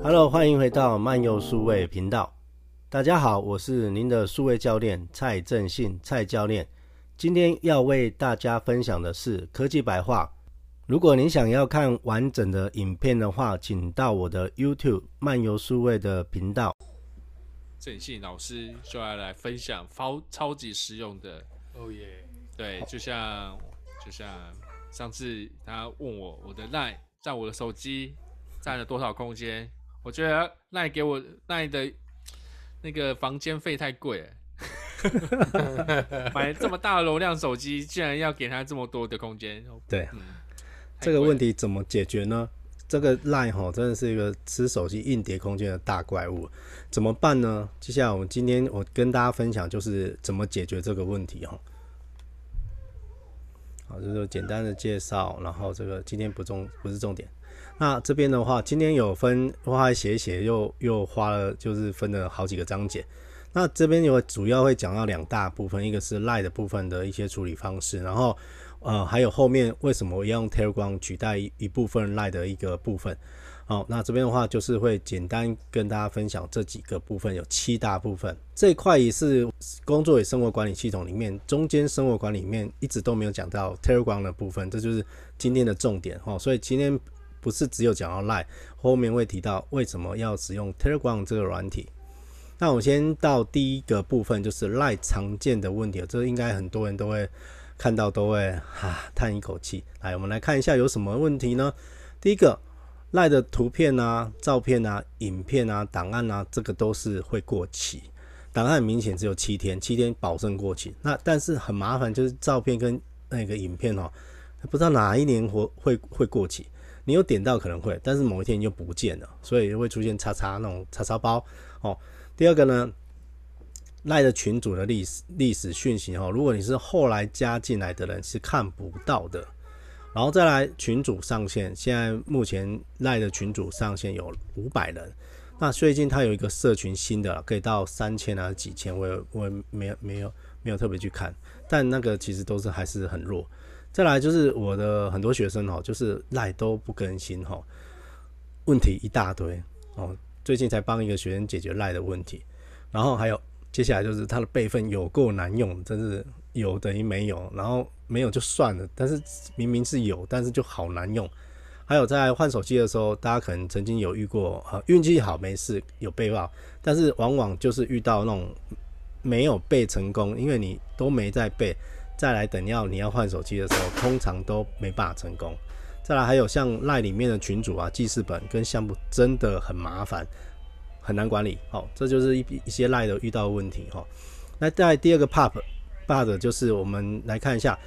Hello，欢迎回到漫游数位频道。大家好，我是您的数位教练蔡正信，蔡教练。今天要为大家分享的是科技白话。如果您想要看完整的影片的话，请到我的 YouTube 漫游数位的频道。正信老师就要来分享超超级实用的哦耶！Oh、yeah. 对，就像就像上次他问我我的 LINE 在我的手机占了多少空间，我觉得 LINE 给我 LINE 的那个房间费太贵了，买这么大的容量手机，竟然要给他这么多的空间。对，嗯、这个问题怎么解决呢？这个 Line 吼真的是一个吃手机硬碟空间的大怪物，怎么办呢？接下来我们今天我跟大家分享就是怎么解决这个问题哈。好，就是简单的介绍，然后这个今天不重不是重点。那这边的话，今天有分花写写，又又花了就是分了好几个章节。那这边有主要会讲到两大部分，一个是 Lie 的部分的一些处理方式，然后。呃，还有后面为什么要用 Telegram 取代一部分 Lie 的一个部分？好，那这边的话就是会简单跟大家分享这几个部分，有七大部分。这一块也是工作与生活管理系统里面中间生活管理里面一直都没有讲到 Telegram 的部分，这就是今天的重点哈。所以今天不是只有讲到 Line，后面会提到为什么要使用 Telegram 这个软体。那我先到第一个部分，就是 Line 常见的问题，这应该很多人都会。看到都会哈叹一口气。来，我们来看一下有什么问题呢？第一个，LINE 的图片啊、照片啊、影片啊、档案啊，这个都是会过期。档案明显只有七天，七天保证过期。那但是很麻烦，就是照片跟那个影片哦，不知道哪一年会会会过期。你有点到可能会，但是某一天你就不见了，所以就会出现叉叉那种叉叉包哦。第二个呢？赖的群主的历史历史讯息哈，如果你是后来加进来的人是看不到的。然后再来群主上线，现在目前赖的群主上线有五百人。那最近他有一个社群新的，可以到三千啊几千，我也我也没有没有没有特别去看，但那个其实都是还是很弱。再来就是我的很多学生哈，就是赖都不更新哈，问题一大堆哦。最近才帮一个学生解决赖的问题，然后还有。接下来就是他的备份有够难用，真是有等于没有，然后没有就算了，但是明明是有，但是就好难用。还有在换手机的时候，大家可能曾经有遇过，呃，运气好没事有备报，但是往往就是遇到那种没有备成功，因为你都没在备，再来等要你要换手机的时候，通常都没办法成功。再来还有像赖里面的群主啊、记事本跟项目真的很麻烦。很难管理，好，这就是一一些赖的遇到的问题哈。那在第二个 part，part 就是我们来看一下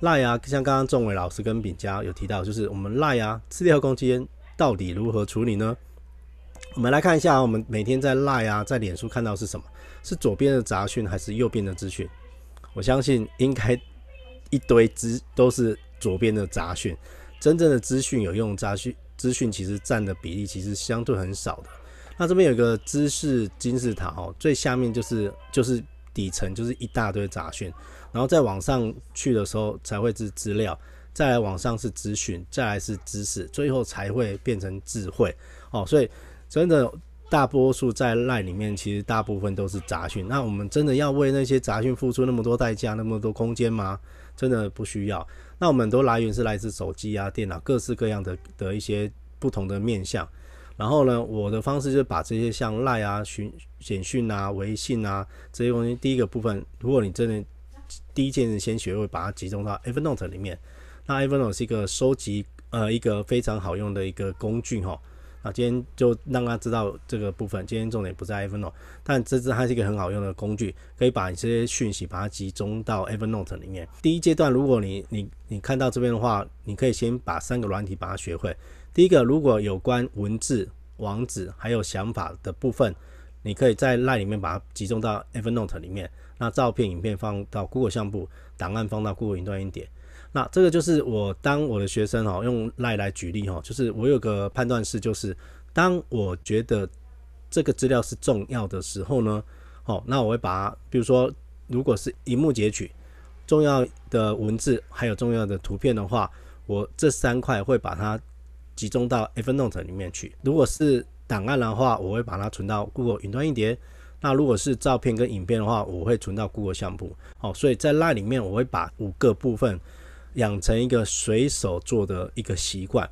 赖啊，像刚刚仲伟老师跟炳佳有提到，就是我们赖啊，资料空间到底如何处理呢？我们来看一下，我们每天在赖啊，在脸书看到是什么？是左边的杂讯还是右边的资讯？我相信应该一堆资都是左边的杂讯，真正的资讯有用杂讯，资讯其实占的比例其实相对很少的。那这边有一个知识金字塔哦，最下面就是就是底层就是一大堆杂讯，然后再往上去的时候才会是资料，再来往上是资讯，再来是知识，最后才会变成智慧哦。所以真的大多数在 LINE 里面，其实大部分都是杂讯。那我们真的要为那些杂讯付出那么多代价，那么多空间吗？真的不需要。那我们很多来源是来自手机啊、电脑，各式各样的的一些不同的面向。然后呢，我的方式就是把这些像赖啊、讯简讯啊、微信啊这些东西，第一个部分，如果你真的第一件事先学会把它集中到 Evernote 里面，那 Evernote 是一个收集呃一个非常好用的一个工具哈。啊今天就让大家知道这个部分，今天重点不在 Evernote，但这支它是一个很好用的工具，可以把你这些讯息把它集中到 Evernote 里面。第一阶段，如果你你你看到这边的话，你可以先把三个软体把它学会。第一个，如果有关文字、网址还有想法的部分，你可以在 LINE 里面把它集中到 Evernote 里面。那照片、影片放到 Google 相簿，档案放到 Google 云端硬碟。那这个就是我当我的学生哦，用赖来举例哈，就是我有个判断式，就是当我觉得这个资料是重要的时候呢，哦，那我会把，比如说，如果是荧幕截取重要的文字还有重要的图片的话，我这三块会把它。集中到 Evernote 里面去。如果是档案的话，我会把它存到 Google 云端硬碟。那如果是照片跟影片的话，我会存到 Google 相簿。哦，所以在赖里面，我会把五个部分养成一个随手做的一个习惯。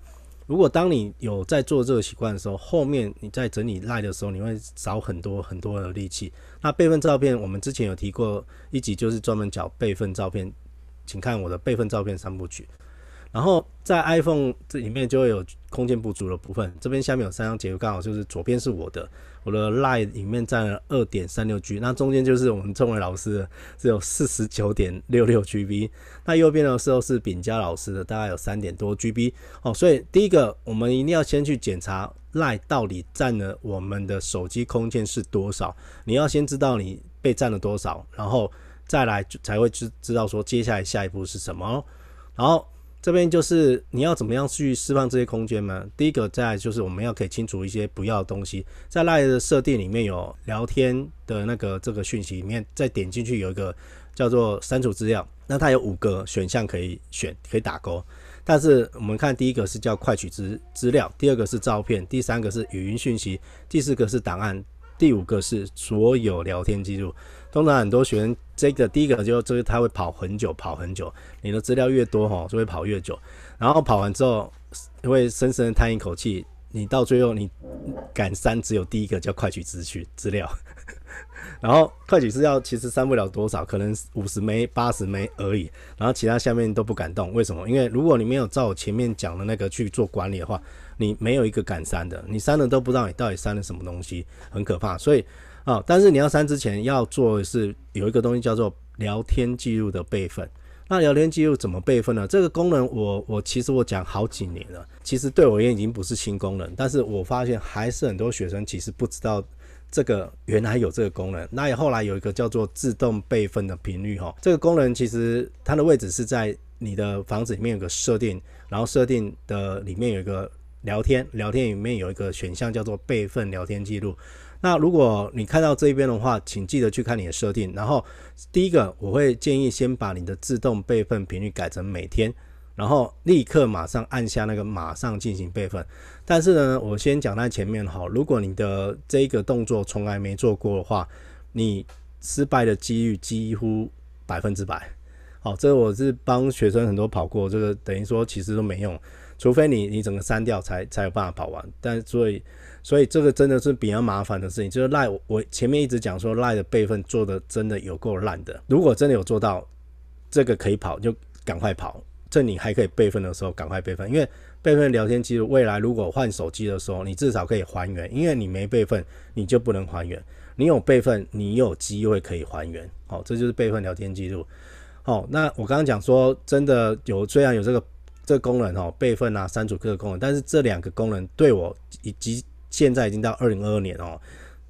如果当你有在做这个习惯的时候，后面你在整理赖的时候，你会少很多很多的力气。那备份照片，我们之前有提过一集，就是专门讲备份照片，请看我的备份照片三部曲。然后在 iPhone 这里面就会有空间不足的部分，这边下面有三张截图，刚好就是左边是我的，我的 LINE 里面占了二点三六 G，那中间就是我们仲伟老师的，只有四十九点六六 GB，那右边的时候是秉嘉老师的，大概有三点多 GB 哦，所以第一个我们一定要先去检查 LINE 到底占了我们的手机空间是多少，你要先知道你被占了多少，然后再来才会知知道说接下来下一步是什么，然后。这边就是你要怎么样去释放这些空间呢？第一个，在就是我们要可以清除一些不要的东西。在 LINE 的设定里面有聊天的那个这个讯息里面，再点进去有一个叫做删除资料，那它有五个选项可以选，可以打勾。但是我们看第一个是叫快取资资料，第二个是照片，第三个是语音讯息，第四个是档案，第五个是所有聊天记录。通常很多学生，这个第一个就就是他会跑很久，跑很久。你的资料越多哈，就会跑越久。然后跑完之后，会深深的叹一口气。你到最后你敢删，只有第一个叫快取资讯资料。然后快取资料其实删不了多少，可能五十枚、八十枚而已。然后其他下面都不敢动，为什么？因为如果你没有照我前面讲的那个去做管理的话，你没有一个敢删的，你删了都不知道你到底删了什么东西，很可怕。所以。啊、哦，但是你要删之前要做的是有一个东西叫做聊天记录的备份。那聊天记录怎么备份呢？这个功能我我其实我讲好几年了，其实对我而言已经不是新功能，但是我发现还是很多学生其实不知道这个原来有这个功能。那也后来有一个叫做自动备份的频率哈，这个功能其实它的位置是在你的房子里面有个设定，然后设定的里面有一个聊天，聊天里面有一个选项叫做备份聊天记录。那如果你看到这边的话，请记得去看你的设定。然后第一个，我会建议先把你的自动备份频率改成每天，然后立刻马上按下那个马上进行备份。但是呢，我先讲在前面哈，如果你的这个动作从来没做过的话，你失败的几率几乎百分之百。好，这我是帮学生很多跑过，这个等于说其实都没用，除非你你整个删掉才才有办法跑完。但所以。所以这个真的是比较麻烦的事情，就是赖我前面一直讲说赖的备份做的真的有够烂的。如果真的有做到这个可以跑，就赶快跑。趁你还可以备份的时候，赶快备份，因为备份聊天记录，未来如果换手机的时候，你至少可以还原。因为你没备份，你就不能还原。你有备份，你有机会可以还原。好，这就是备份聊天记录。好，那我刚刚讲说，真的有虽然有这个这个功能哦，备份啊、删除各个功能，但是这两个功能对我以及现在已经到二零二二年哦，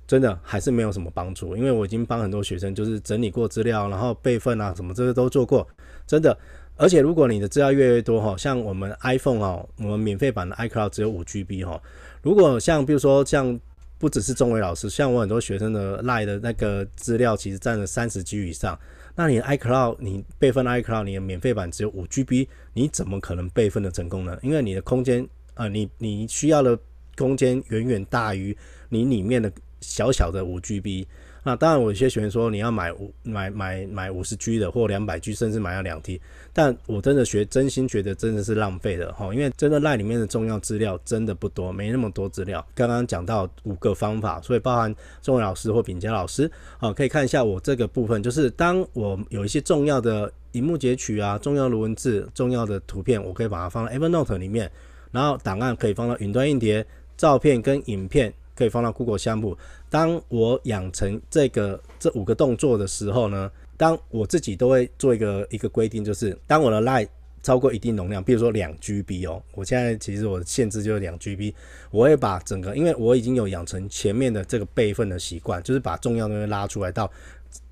真的还是没有什么帮助，因为我已经帮很多学生就是整理过资料，然后备份啊什么这些都做过，真的。而且如果你的资料越来越多哈，像我们 iPhone 哦，我们免费版的 iCloud 只有五 GB 哈。如果像比如说像不只是仲伟老师，像我很多学生的 LINE 的那个资料其实占了三十 G 以上，那你的 iCloud 你备份 iCloud 你的免费版只有五 GB，你怎么可能备份的成功呢？因为你的空间啊、呃，你你需要的。空间远远大于你里面的小小的五 GB，那当然，我有些学员说你要买五买买买五十 G 的或两百 G，甚至买要两 T，但我真的学真心觉得真的是浪费的哈，因为真的 LINE 里面的重要资料真的不多，没那么多资料。刚刚讲到五个方法，所以包含仲伟老师或秉嘉老师啊，可以看一下我这个部分，就是当我有一些重要的荧幕截取啊、重要的文字、重要的图片，我可以把它放到 Evernote 里面，然后档案可以放到云端硬碟。照片跟影片可以放到 Google 相簿。当我养成这个这五个动作的时候呢，当我自己都会做一个一个规定，就是当我的 LINE 超过一定容量，比如说两 GB 哦，我现在其实我的限制就是两 GB，我会把整个，因为我已经有养成前面的这个备份的习惯，就是把重要东西拉出来到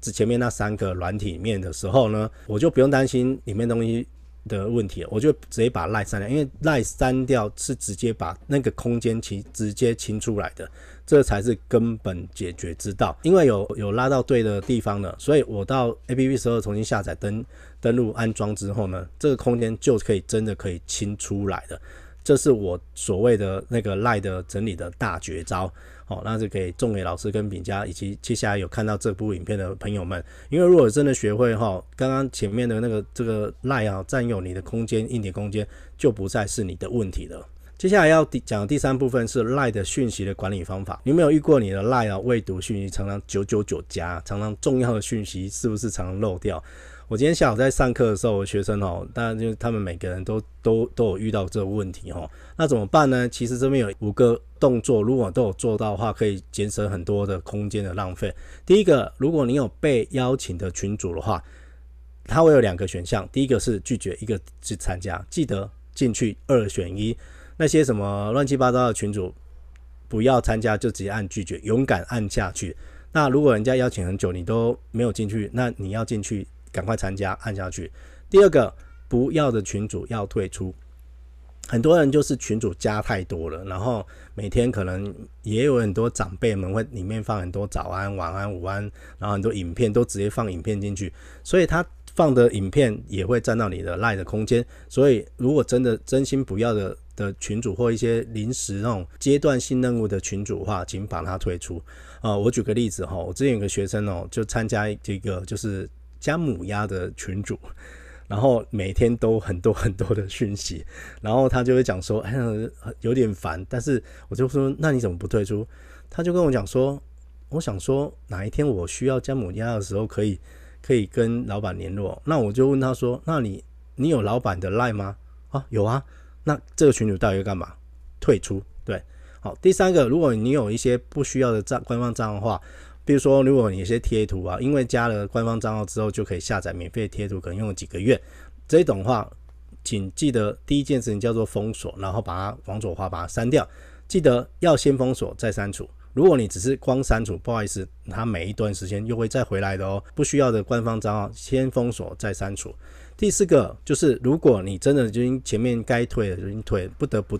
前面那三个软体里面的时候呢，我就不用担心里面东西。的问题，我就直接把 LINE 删掉，因为 LINE 删掉是直接把那个空间清直接清出来的，这才是根本解决之道。因为有有拉到对的地方了，所以我到 APP 时候重新下载登登录安装之后呢，这个空间就可以真的可以清出来的。这是我所谓的那个赖的整理的大绝招。好，那是给仲给老师跟饼家以及接下来有看到这部影片的朋友们，因为如果真的学会哈，刚刚前面的那个这个赖啊占有你的空间硬碟空间，就不再是你的问题了。接下来要讲的第三部分是赖的讯息的管理方法。你有没有遇过你的赖啊未读讯息常常九九九加，常常重要的讯息是不是常常漏掉？我今天下午在上课的时候，我学生哦，当然就是他们每个人都都都有遇到这个问题哦。那怎么办呢？其实这边有五个动作，如果都有做到的话，可以节省很多的空间的浪费。第一个，如果你有被邀请的群组的话，它会有两个选项，第一个是拒绝，一个是参加。记得进去二选一。那些什么乱七八糟的群组，不要参加，就直接按拒绝，勇敢按下去。那如果人家邀请很久，你都没有进去，那你要进去。赶快参加，按下去。第二个，不要的群主要退出。很多人就是群主加太多了，然后每天可能也有很多长辈们会里面放很多早安、晚安、午安，然后很多影片都直接放影片进去，所以他放的影片也会占到你的赖的空间。所以如果真的真心不要的的群主或一些临时那种阶段性任务的群主的话，请把它退出。啊、呃，我举个例子哈，我之前有个学生哦，就参加这个就是。加母鸭的群主，然后每天都很多很多的讯息，然后他就会讲说，哎，有点烦。但是我就说，那你怎么不退出？他就跟我讲说，我想说哪一天我需要加母鸭的时候，可以可以跟老板联络。那我就问他说，那你你有老板的 line 吗？啊，有啊。那这个群主到底要干嘛？退出。对，好。第三个，如果你有一些不需要的账官方账号的话。比如说，如果你有些贴图啊，因为加了官方账号之后就可以下载免费贴图，可能用了几个月，这种话，请记得第一件事情叫做封锁，然后把它往左滑，把它删掉。记得要先封锁再删除。如果你只是光删除，不好意思，它每一段时间又会再回来的哦。不需要的官方账号先封锁再删除。第四个就是，如果你真的已经前面该退的已经退，不得不。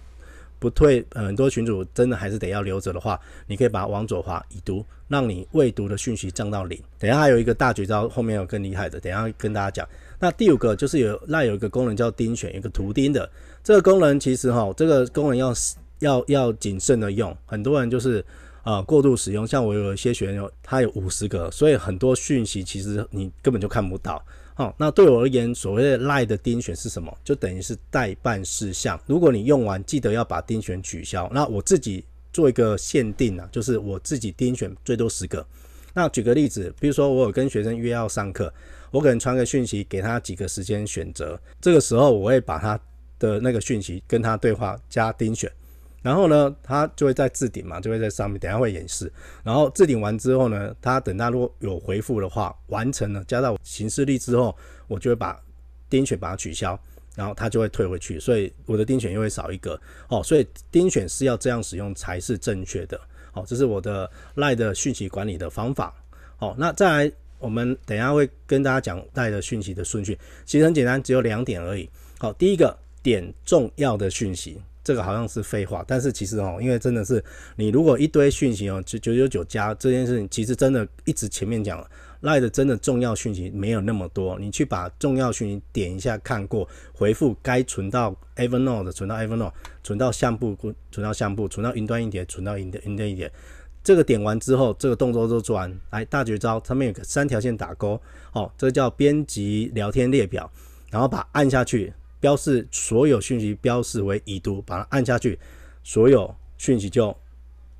不退，很多群主真的还是得要留着的话，你可以把它往左滑已读，让你未读的讯息降到零。等下还有一个大绝招，后面有更厉害的，等下跟大家讲。那第五个就是有那有一个功能叫钉选，一个图钉的这个功能，其实哈，这个功能要 要要谨慎的用，很多人就是啊、过度使用，像我有一些学员有他有五十个，所以很多讯息其实你根本就看不到。好，那对我而言，所谓的赖的丁选是什么？就等于是待办事项。如果你用完，记得要把丁选取消。那我自己做一个限定啊，就是我自己丁选最多十个。那举个例子，比如说我有跟学生约要上课，我可能传个讯息给他几个时间选择，这个时候我会把他的那个讯息跟他对话加丁选。然后呢，它就会在置顶嘛，就会在上面，等下会演示。然后置顶完之后呢，它等它如果有回复的话，完成了加到行事历之后，我就会把钉选把它取消，然后它就会退回去，所以我的钉选又会少一个。哦，所以钉选是要这样使用才是正确的。好，这是我的赖的讯息管理的方法。好，那再来，我们等下会跟大家讲赖的讯息的顺序，其实很简单，只有两点而已。好，第一个点重要的讯息。这个好像是废话，但是其实哦，因为真的是你如果一堆讯息哦，九九九九加这件事情，其实真的一直前面讲了，赖的真的重要讯息没有那么多，你去把重要讯息点一下看过，回复该存到 Evernote 的存到 Evernote，存到相簿存到相簿，存到云端一点存到云端云端一点，这个点完之后，这个动作都做完，来大绝招，上面有个三条线打勾，哦，这叫编辑聊天列表，然后把按下去。标示所有讯息标示为已读，把它按下去，所有讯息就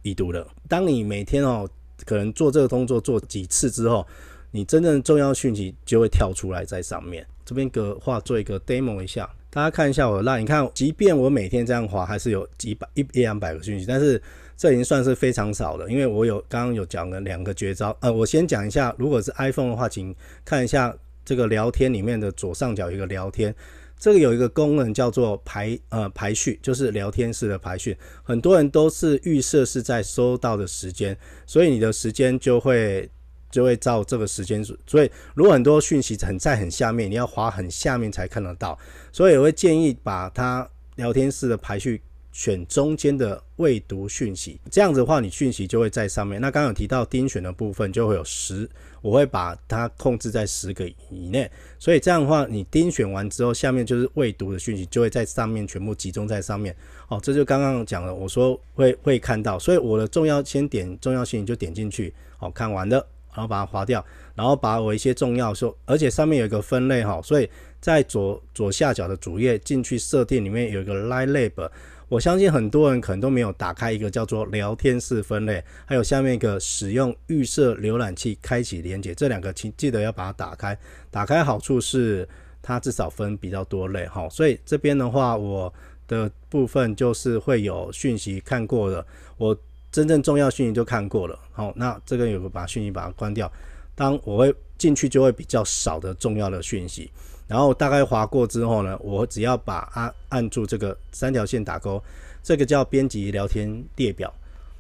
已读了。当你每天哦，可能做这个动作做几次之后，你真正重要讯息就会跳出来在上面。这边的话做一个 demo 一下，大家看一下我的 LINE，你看，即便我每天这样滑，还是有几百一一两百个讯息，但是这已经算是非常少了。因为我有刚刚有讲了两个绝招，呃，我先讲一下，如果是 iPhone 的话，请看一下这个聊天里面的左上角有一个聊天。这个有一个功能叫做排呃排序，就是聊天室的排序。很多人都是预设是在收到的时间，所以你的时间就会就会照这个时间。所以如果很多讯息很在很下面，你要滑很下面才看得到。所以我会建议把它聊天室的排序选中间的未读讯息，这样子的话，你讯息就会在上面。那刚刚有提到丁选的部分，就会有十，我会把它控制在十个以内。所以这样的话，你丁选完之后，下面就是未读的讯息，就会在上面全部集中在上面。哦，这就刚刚讲了，我说会会看到，所以我的重要先点重要信息就点进去，好，看完了，然后把它划掉，然后把我一些重要说，而且上面有一个分类哈，所以在左左下角的主页进去设定里面有一个 Line Lab。我相信很多人可能都没有打开一个叫做聊天室分类，还有下面一个使用预设浏览器开启连接，这两个请记得要把它打开。打开好处是它至少分比较多类哈，所以这边的话，我的部分就是会有讯息看过的，我真正重要讯息就看过了。好，那这个有个把讯息把它关掉，当我会进去就会比较少的重要的讯息。然后大概划过之后呢，我只要把按按住这个三条线打勾，这个叫编辑聊天列表。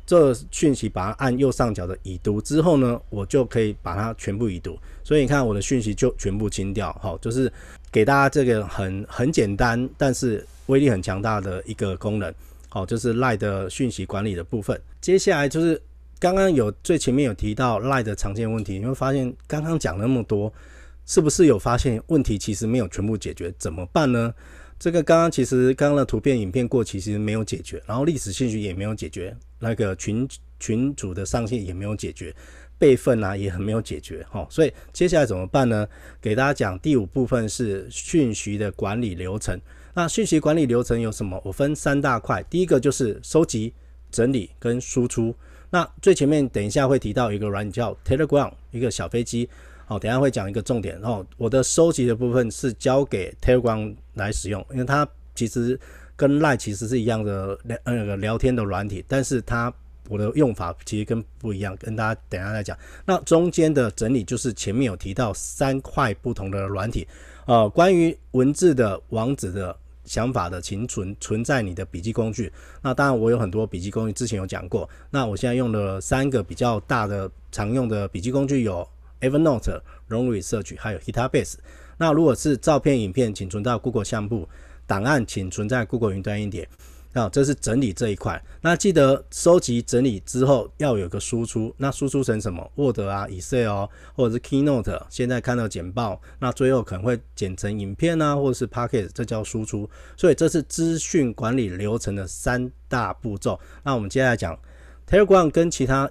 这讯息把它按右上角的已读之后呢，我就可以把它全部已读。所以你看我的讯息就全部清掉，好，就是给大家这个很很简单，但是威力很强大的一个功能，好，就是 lie 的讯息管理的部分。接下来就是刚刚有最前面有提到 lie 的常见问题，你会发现刚刚讲那么多。是不是有发现问题其实没有全部解决？怎么办呢？这个刚刚其实刚刚的图片、影片过期其实没有解决，然后历史信息也没有解决，那个群群组的上线也没有解决，备份啊也很没有解决哈。所以接下来怎么办呢？给大家讲第五部分是讯息的管理流程。那讯息管理流程有什么？我分三大块，第一个就是收集、整理跟输出。那最前面等一下会提到一个软件叫 Telegram，一个小飞机。好，等下会讲一个重点。然后我的收集的部分是交给 Telegram 来使用，因为它其实跟 Line 其实是一样的聊那个聊天的软体，但是它我的用法其实跟不一样，跟大家等下再讲。那中间的整理就是前面有提到三块不同的软体，呃，关于文字的、网址的、想法的，请存存在你的笔记工具。那当然我有很多笔记工具，之前有讲过。那我现在用的三个比较大的常用的笔记工具有。Evernote、Long Research 还有 Hitabase。那如果是照片、影片，请存到 Google 相簿；档案请存在 Google 云端一点。那这是整理这一块。那记得收集整理之后要有个输出。那输出成什么？Word 啊、Excel 或者是 Keynote。现在看到简报，那最后可能会剪成影片啊，或者是 Packet，这叫输出。所以这是资讯管理流程的三大步骤。那我们接下来讲 Telegram 跟其他。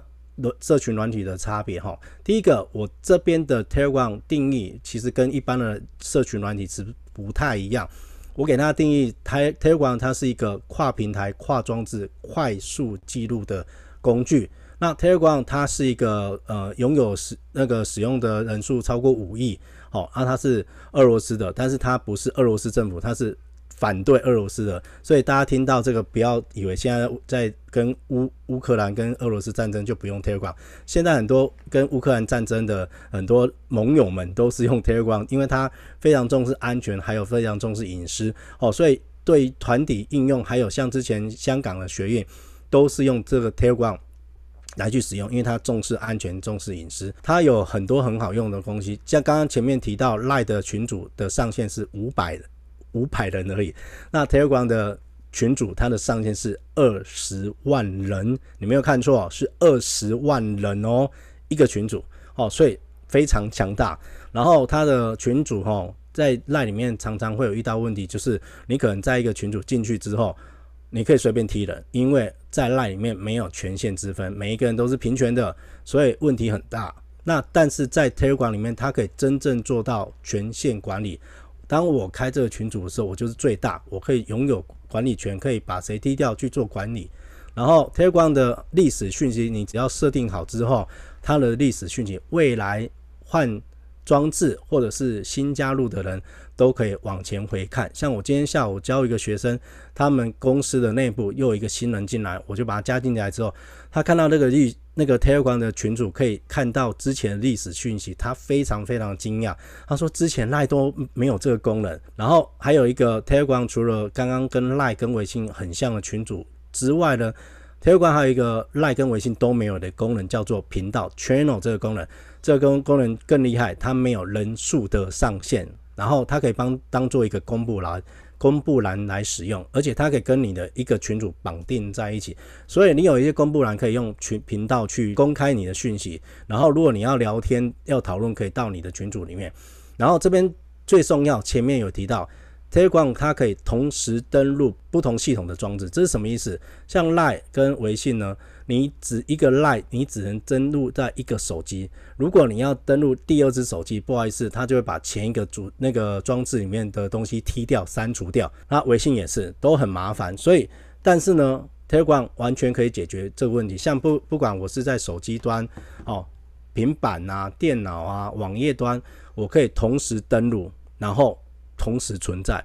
社群软体的差别哈，第一个，我这边的 Telegram 定义其实跟一般的社群软体是不太一样。我给它定义，Telegram 它是一个跨平台、跨装置、快速记录的工具。那 Telegram 它是一个呃拥有使那个使用的人数超过五亿，好，那它是俄罗斯的，但是它不是俄罗斯政府，它是。反对俄罗斯的，所以大家听到这个，不要以为现在在跟乌乌克兰跟俄罗斯战争就不用 Telegram。现在很多跟乌克兰战争的很多盟友们都是用 Telegram，因为它非常重视安全，还有非常重视隐私哦。所以对团体应用，还有像之前香港的学院，都是用这个 Telegram 来去使用，因为它重视安全，重视隐私。它有很多很好用的东西，像刚刚前面提到 LINE 的群组的上限是五百的。五百人而已。那 Telegram 的群主，他的上限是二十万人，你没有看错，是二十万人哦，一个群主哦，所以非常强大。然后他的群主哦，在赖里面常常会有遇到问题，就是你可能在一个群主进去之后，你可以随便踢人，因为在赖里面没有权限之分，每一个人都是平权的，所以问题很大。那但是在 Telegram 里面，它可以真正做到权限管理。当我开这个群组的时候，我就是最大，我可以拥有管理权，可以把谁踢掉去做管理。然后 Telegram 的历史讯息，你只要设定好之后，它的历史讯息，未来换装置或者是新加入的人都可以往前回看。像我今天下午教一个学生，他们公司的内部又有一个新人进来，我就把他加进来之后，他看到那个历。那个 Telegram 的群主可以看到之前历史讯息，他非常非常惊讶。他说之前赖都没有这个功能。然后还有一个 Telegram，除了刚刚跟赖跟微信很像的群组之外呢，Telegram 还有一个赖跟微信都没有的功能，叫做频道 Channel 这个功能。这个功功能更厉害，它没有人数的上限。然后它可以帮当做一个公布栏。公布栏来使用，而且它可以跟你的一个群组绑定在一起，所以你有一些公布栏可以用群频道去公开你的讯息，然后如果你要聊天要讨论，可以到你的群组里面。然后这边最重要，前面有提到 Telegram 它可以同时登录不同系统的装置，这是什么意思？像 Line 跟微信呢？你只一个 Line，你只能登录在一个手机。如果你要登录第二只手机，不好意思，它就会把前一个主那个装置里面的东西踢掉、删除掉。那微信也是，都很麻烦。所以，但是呢，Telegram 完全可以解决这个问题。像不不管我是在手机端、哦平板啊、电脑啊、网页端，我可以同时登录，然后同时存在。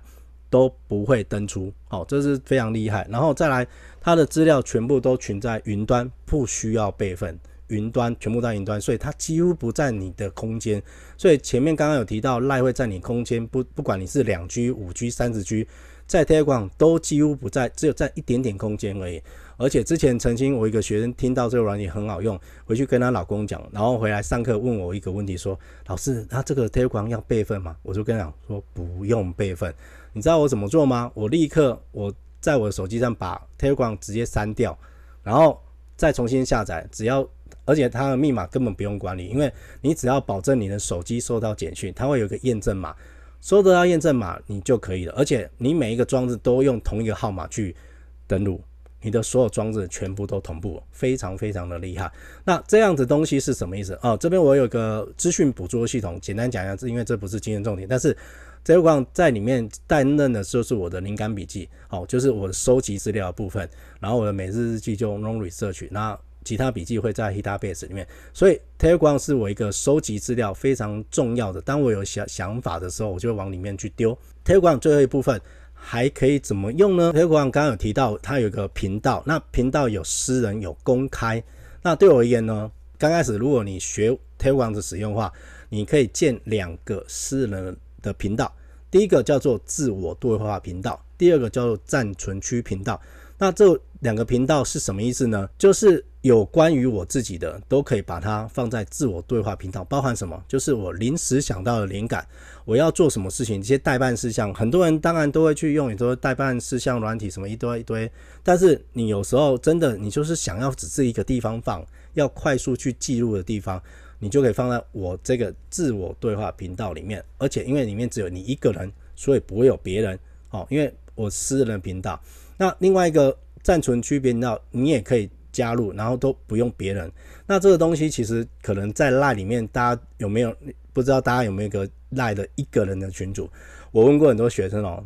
都不会登出，哦，这是非常厉害。然后再来，它的资料全部都存在云端，不需要备份，云端全部在云端，所以它几乎不占你的空间。所以前面刚刚有提到赖会占你空间，不不管你是两 G、五 G、三十 G，在 Telegram 都几乎不在，只有在一点点空间而已。而且之前曾经我一个学生听到这个软体很好用，回去跟她老公讲，然后回来上课问我一个问题说，老师，他这个 Telegram 要备份吗？我就跟他讲说不用备份。你知道我怎么做吗？我立刻我在我的手机上把 Telegram 直接删掉，然后再重新下载。只要而且它的密码根本不用管理，因为你只要保证你的手机收到简讯，它会有个验证码，收得到验证码你就可以了。而且你每一个装置都用同一个号码去登录，你的所有装置全部都同步，非常非常的厉害。那这样子东西是什么意思？哦，这边我有个资讯捕捉系统，简单讲一下，因为这不是今天重点，但是。Telegram 在里面担任的就是我的灵感笔记，哦，就是我的收集资料的部分。然后我的每日日记就用 Long Research，那其他笔记会在 Heatabase 里面。所以 Telegram 是我一个收集资料非常重要的。当我有想想法的时候，我就往里面去丢。Telegram 最后一部分还可以怎么用呢？Telegram 刚刚有提到它有一个频道，那频道有私人有公开。那对我而言呢，刚开始如果你学 Telegram 的使用话，你可以建两个私人的频道，第一个叫做自我对话频道，第二个叫做暂存区频道。那这两个频道是什么意思呢？就是有关于我自己的，都可以把它放在自我对话频道。包含什么？就是我临时想到的灵感，我要做什么事情，这些待办事项，很多人当然都会去用，也都待办事项软体什么一堆一堆。但是你有时候真的，你就是想要只是一个地方放，要快速去记录的地方。你就可以放在我这个自我对话频道里面，而且因为里面只有你一个人，所以不会有别人哦。因为我私人频道，那另外一个暂存区频道你也可以加入，然后都不用别人。那这个东西其实可能在赖里面，大家有没有不知道？大家有没有一个 LINE 的一个人的群组？我问过很多学生哦。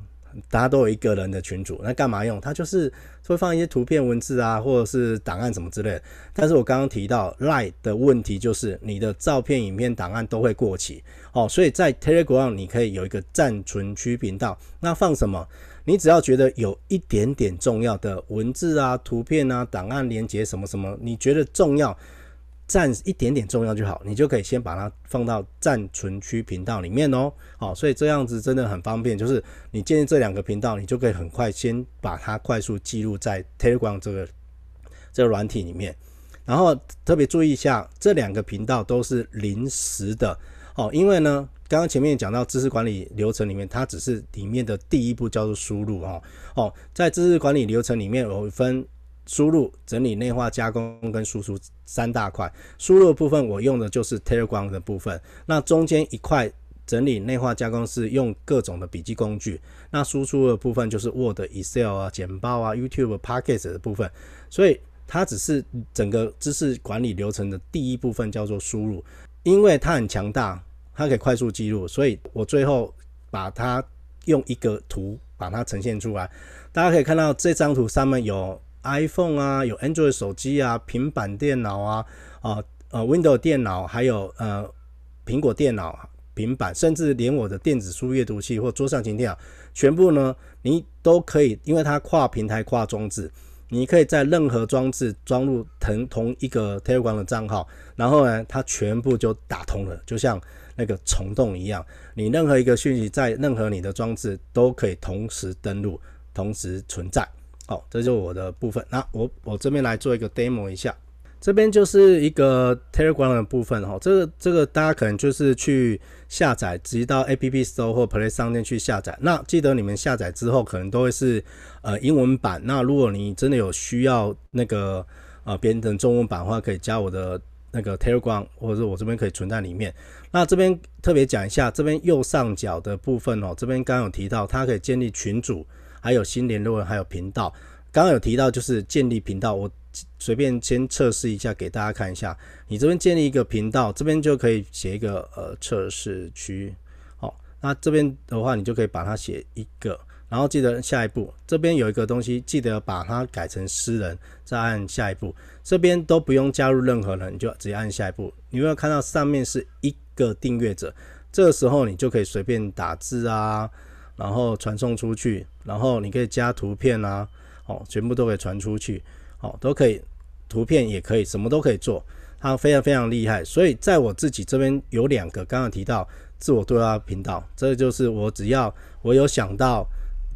大家都有一个人的群组，那干嘛用？它就是会放一些图片、文字啊，或者是档案什么之类的。但是我刚刚提到 LINE 的问题就是，你的照片、影片、档案都会过期哦，所以在 Telegram 你可以有一个暂存区频道，那放什么？你只要觉得有一点点重要的文字啊、图片啊、档案连接什么什么，你觉得重要。占一点点重要就好，你就可以先把它放到暂存区频道里面哦。好，所以这样子真的很方便，就是你建立这两个频道，你就可以很快先把它快速记录在 Telegram 这个这个软体里面。然后特别注意一下，这两个频道都是临时的哦，因为呢，刚刚前面讲到知识管理流程里面，它只是里面的第一步叫做输入哦。哦，在知识管理流程里面有分。输入、整理、内化、加工跟输出三大块。输入的部分我用的就是 Telegram 的部分。那中间一块整理、内化、加工是用各种的笔记工具。那输出的部分就是 Word、Excel 啊、简报啊、YouTube、Podcast 的部分。所以它只是整个知识管理流程的第一部分，叫做输入。因为它很强大，它可以快速记录，所以我最后把它用一个图把它呈现出来。大家可以看到这张图上面有。iPhone 啊，有 Android 手机啊，平板电脑啊，啊呃 Windows 电脑，还有呃苹果电脑、平板，甚至连我的电子书阅读器或桌上型电脑，全部呢，你都可以，因为它跨平台、跨装置，你可以在任何装置装入同同一个 Telegram 的账号，然后呢，它全部就打通了，就像那个虫洞一样，你任何一个讯息在任何你的装置都可以同时登录，同时存在。好，这就是我的部分。那我我这边来做一个 demo 一下。这边就是一个 Telegram 的部分哈，这个这个大家可能就是去下载，直接到 App Store 或 Play 商店去下载。那记得你们下载之后，可能都会是呃英文版。那如果你真的有需要那个呃编成中文版的话，可以加我的那个 Telegram，或者是我这边可以存在里面。那这边特别讲一下，这边右上角的部分哦，这边刚有提到，它可以建立群组，还有新联络人，还有频道。刚刚有提到就是建立频道，我。随便先测试一下，给大家看一下。你这边建立一个频道，这边就可以写一个呃测试区。好，那这边的话，你就可以把它写一个，然后记得下一步，这边有一个东西，记得把它改成私人，再按下一步。这边都不用加入任何人，你就直接按下一步。你会看到上面是一个订阅者，这个时候你就可以随便打字啊，然后传送出去，然后你可以加图片啊，哦，全部都可以传出去。哦，都可以，图片也可以，什么都可以做，它非常非常厉害。所以在我自己这边有两个，刚刚提到自我对话频道，这就是我只要我有想到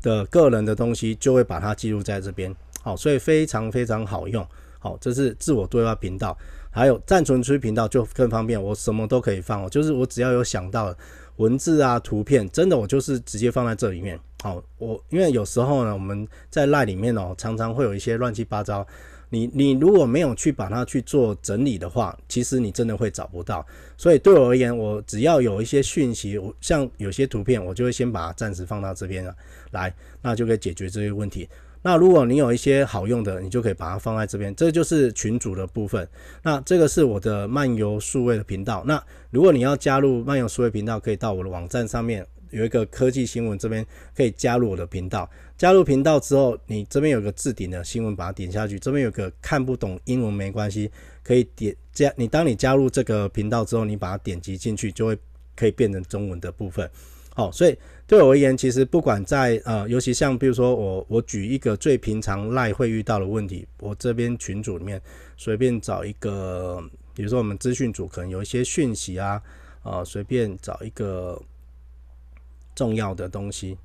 的个人的东西，就会把它记录在这边。好，所以非常非常好用。好，这是自我对话频道，还有暂存区频道就更方便，我什么都可以放。就是我只要有想到文字啊、图片，真的我就是直接放在这里面。好，我因为有时候呢，我们在赖里面哦，常常会有一些乱七八糟。你你如果没有去把它去做整理的话，其实你真的会找不到。所以对我而言，我只要有一些讯息，我像有些图片，我就会先把它暂时放到这边了，来，那就可以解决这些问题。那如果你有一些好用的，你就可以把它放在这边，这就是群组的部分。那这个是我的漫游数位的频道。那如果你要加入漫游数位频道，可以到我的网站上面。有一个科技新闻，这边可以加入我的频道。加入频道之后，你这边有个置顶的新闻，把它点下去。这边有个看不懂英文没关系，可以点加。你当你加入这个频道之后，你把它点击进去，就会可以变成中文的部分。好，所以对我而言，其实不管在呃，尤其像比如说我我举一个最平常赖会遇到的问题，我这边群组里面随便找一个，比如说我们资讯组可能有一些讯息啊，呃，随便找一个。重要的东西，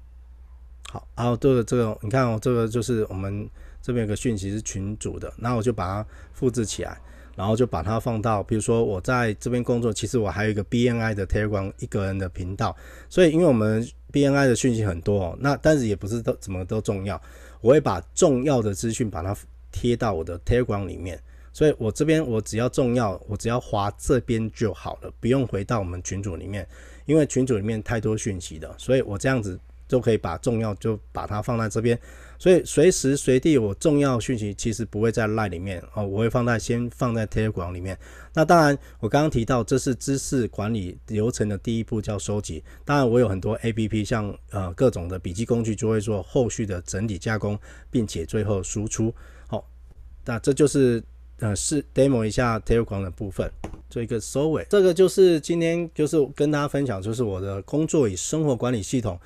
好，然后这个这个，你看哦，这个就是我们这边有个讯息是群组的，那我就把它复制起来，然后就把它放到，比如说我在这边工作，其实我还有一个 BNI 的 Telegram 一个人的频道，所以因为我们 BNI 的讯息很多哦，那但是也不是都怎么都重要，我会把重要的资讯把它贴到我的 Telegram 里面，所以我这边我只要重要，我只要划这边就好了，不用回到我们群组里面。因为群组里面太多讯息的，所以我这样子就可以把重要就把它放在这边，所以随时随地我重要讯息其实不会在 LINE 里面哦，我会放在先放在 Telegram 里面。那当然，我刚刚提到这是知识管理流程的第一步叫收集，当然我有很多 APP，像呃各种的笔记工具就会做后续的整理加工，并且最后输出。好，那这就是。呃，是 demo 一下 Telegram 的部分，做一个收尾。这个就是今天就是跟大家分享，就是我的工作与生活管理系统，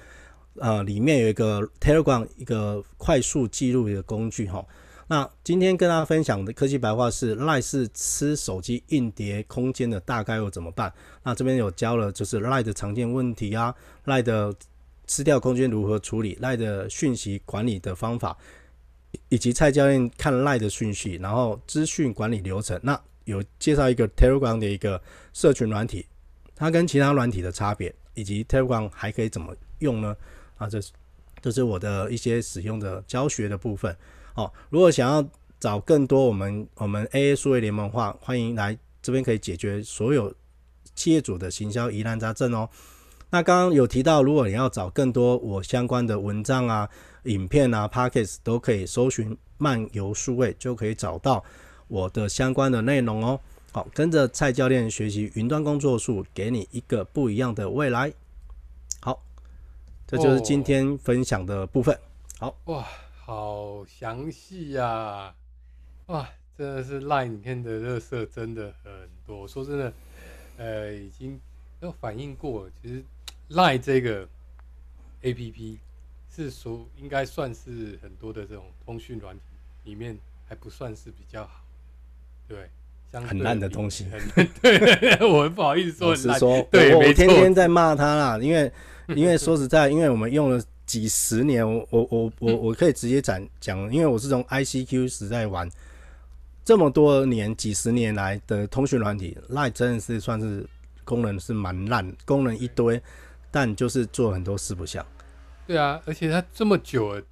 呃，里面有一个 Telegram 一个快速记录的工具哈。那今天跟大家分享的科技白话是 LINE 是吃手机硬碟空间的，大概又怎么办？那这边有教了，就是 LINE 的常见问题啊，LINE 的吃掉空间如何处理，LINE 的讯息管理的方法。以及蔡教练看 LINE 的讯息，然后资讯管理流程。那有介绍一个 Telegram 的一个社群软体，它跟其他软体的差别，以及 Telegram 还可以怎么用呢？啊，这是这是我的一些使用的教学的部分。哦，如果想要找更多我们我们 AA 数位联盟话，欢迎来这边可以解决所有企业主的行销疑难杂症哦。那刚刚有提到，如果你要找更多我相关的文章啊。影片啊，Podcast 都可以搜寻漫游数位，就可以找到我的相关的内容哦。好，跟着蔡教练学习云端工作术，给你一个不一样的未来。好，这就是今天分享的部分。好哇，好详细呀！哇，真的是 LINE 里面的热色真的很多。我说真的，呃，已经都反映过，其实 LINE 这个 APP。是说应该算是很多的这种通讯软体里面还不算是比较好，对，很烂的东西。对，我很不好意思说，是说，对，我天天在骂他啦，因为 因为说实在，因为我们用了几十年，我我我我我可以直接讲讲，因为我是从 ICQ 时代玩，这么多年几十年来的通讯软体，LINE 真的是算是功能是蛮烂，功能一堆，但就是做很多四不像。对啊，而且它这么久了，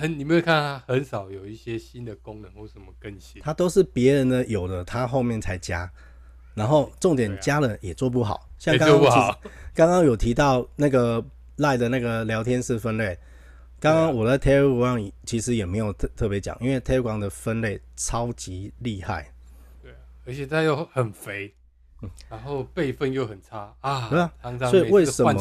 很你没有看它很少有一些新的功能或什么更新，它都是别人的有的，它后面才加，然后重点加了也做不好，啊、像刚刚 刚刚有提到那个 LINE 的那个聊天室分类，刚刚我在 Telegram 其实也没有特特别讲，因为 Telegram 的分类超级厉害，对、啊，而且它又很肥，嗯、然后备份又很差啊，对啊，常常所以为什么？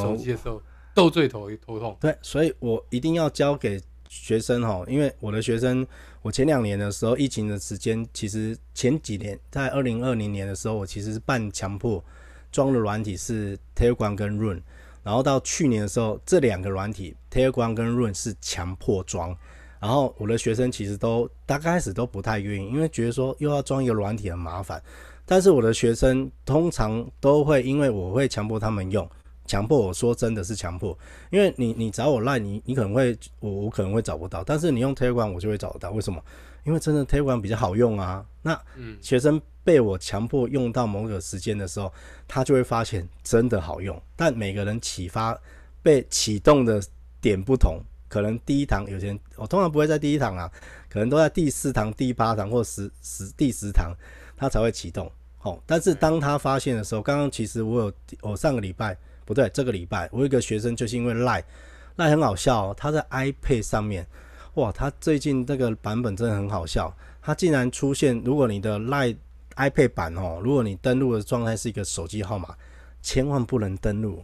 斗最头头痛，对，所以我一定要教给学生哈，因为我的学生，我前两年的时候，疫情的时间，其实前几年在二零二零年的时候，我其实是半强迫装的软体是 Telegram 跟 Run，然后到去年的时候，这两个软体 Telegram 跟 Run 是强迫装，然后我的学生其实都大开始都不太愿意，因为觉得说又要装一个软体很麻烦，但是我的学生通常都会因为我会强迫他们用。强迫我说真的是强迫，因为你你找我赖你你可能会我我可能会找不到，但是你用 Telegram 我就会找得到。为什么？因为真的 Telegram 比较好用啊。那学生被我强迫用到某个时间的时候，他就会发现真的好用。但每个人启发被启动的点不同，可能第一堂有些人我通常不会在第一堂啊，可能都在第四堂、第八堂或十十第十堂他才会启动。好，但是当他发现的时候，刚刚其实我有我上个礼拜。不对，这个礼拜我有一个学生就是因为 LINE，LINE 很好笑哦，他在 iPad 上面，哇，他最近这个版本真的很好笑，他竟然出现，如果你的 LINE iPad 版哦，如果你登录的状态是一个手机号码，千万不能登录。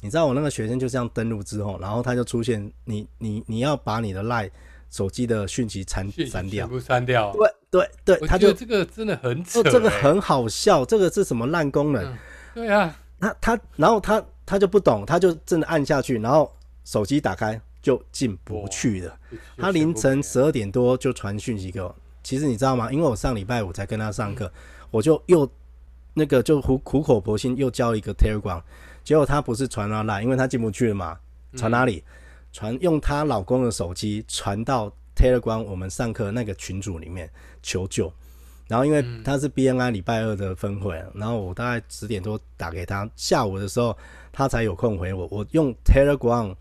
你知道我那个学生就这样登录之后，然后他就出现，你你你要把你的 LINE 手机的讯息删删掉，全部删掉。对对对，他就这个真的很扯，这个很好笑，这个是什么烂功能？嗯、对啊，他他然后他。他就不懂，他就真的按下去，然后手机打开就进不去了。他凌晨十二点多就传讯息给我。其实你知道吗？因为我上礼拜五才跟他上课，我就又那个就苦苦口婆心又教一个 Telegram，结果他不是传到 LINE，因为他进不去了嘛。传哪里？传用她老公的手机传到 Telegram 我们上课那个群组里面求救。然后因为他是 BNI 礼拜二的分会，然后我大概十点多打给他，下午的时候。他才有空回我。我用 Telegram，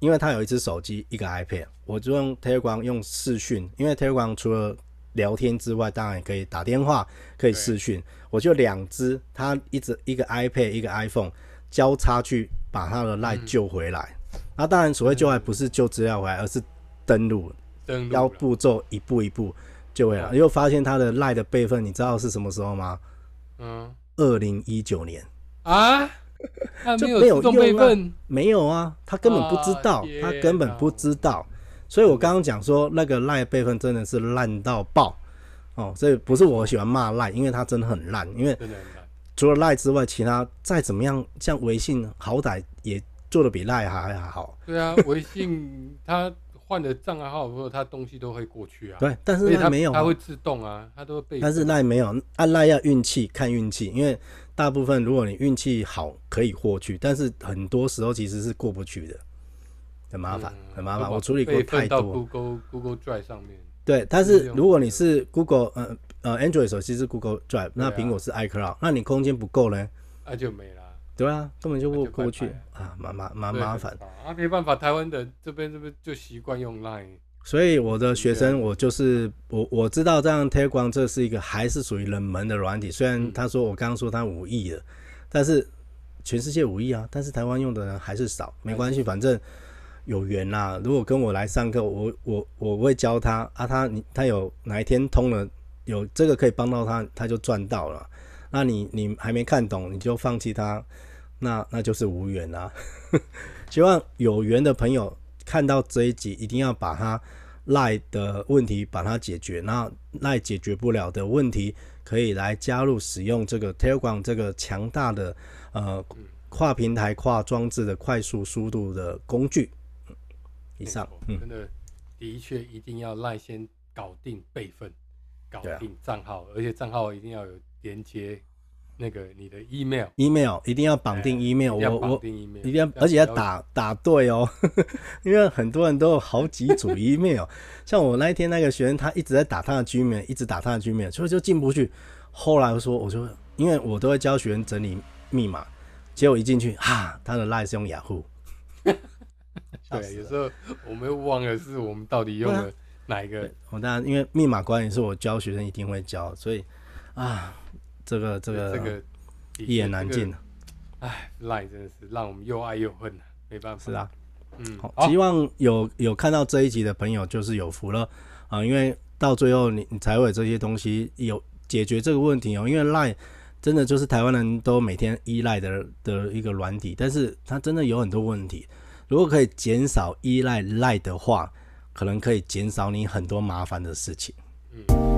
因为他有一只手机，一个 iPad，我就用 Telegram 用视讯。因为 Telegram 除了聊天之外，当然也可以打电话，可以视讯。我就两只，他一直一个 iPad，一个 iPhone 交叉去把他的 LINE 救回来。那、嗯、当然，所谓救回来不是救资料回来，而是登录，登录要步骤一步一步救回来。又发现他的 LINE 的备份，你知道是什么时候吗？嗯，二零一九年啊。就没有用啊，没有啊，他根本不知道，他根本不知道，所以我刚刚讲说那个赖备份真的是烂到爆哦，所以不是我喜欢骂赖，因为他真的很烂，因为除了赖之外，其他再怎么样，像微信好歹也做的比赖还还好。对啊，微信他换了账号之后，他东西都会过去啊。对，但是赖没有，他会自动啊，他都会被。但是赖没有，按赖要运气，看运气，因为。大部分如果你运气好可以过去，但是很多时候其实是过不去的，很麻烦，很麻烦。我处理过太多。Google Google Drive 上面。对，但是如果你是 Google 呃呃 Android 手机是 Google Drive，那苹果是 iCloud，那你空间不够呢？那就没了。对啊，根本就过过不去啊，蛮麻蛮麻烦。啊，没办法，台湾的这边这边就习惯用 Line。所以我的学生，我就是我我知道这样 Telegram 这是一个还是属于冷门的软体。虽然他说我刚刚说他五亿了，但是全世界五亿啊，但是台湾用的人还是少。没关系，反正有缘啦。如果跟我来上课，我我我会教他啊，他你他有哪一天通了，有这个可以帮到他，他就赚到了。那你你还没看懂，你就放弃他，那那就是无缘啦。希望有缘的朋友。看到这一集，一定要把它 LINE 的问题把它解决。那 LINE 解决不了的问题，可以来加入使用这个 Telegram 这个强大的呃跨平台、跨装置的快速速度的工具。以上，真的的确一定要 LINE 先搞定备份，搞定账号，而且账号一定要有连接那个你的 email，email 一定要绑定 email，我我一定要，而且要打打对哦，因为很多人都有好几组 email，像我那一天那个学生，他一直在打他的 Gmail，一直打他的 Gmail，所以就进不去。后来我说，我就因为我都会教学生整理密码，结果一进去，哈，他的 line 是用雅虎。对，有时候我们又忘了是我们到底用了哪一个。我当然因为密码管理是我教学生一定会教，所以啊。这个这个这个一言难尽，哎，赖真的是让我们又爱又恨，没办法。是啊，嗯，好，希望有有看到这一集的朋友就是有福了啊，因为到最后你你才会有这些东西有解决这个问题哦。因为赖真的就是台湾人都每天依赖的的一个软体，但是它真的有很多问题。如果可以减少依赖赖的话，可能可以减少你很多麻烦的事情。嗯。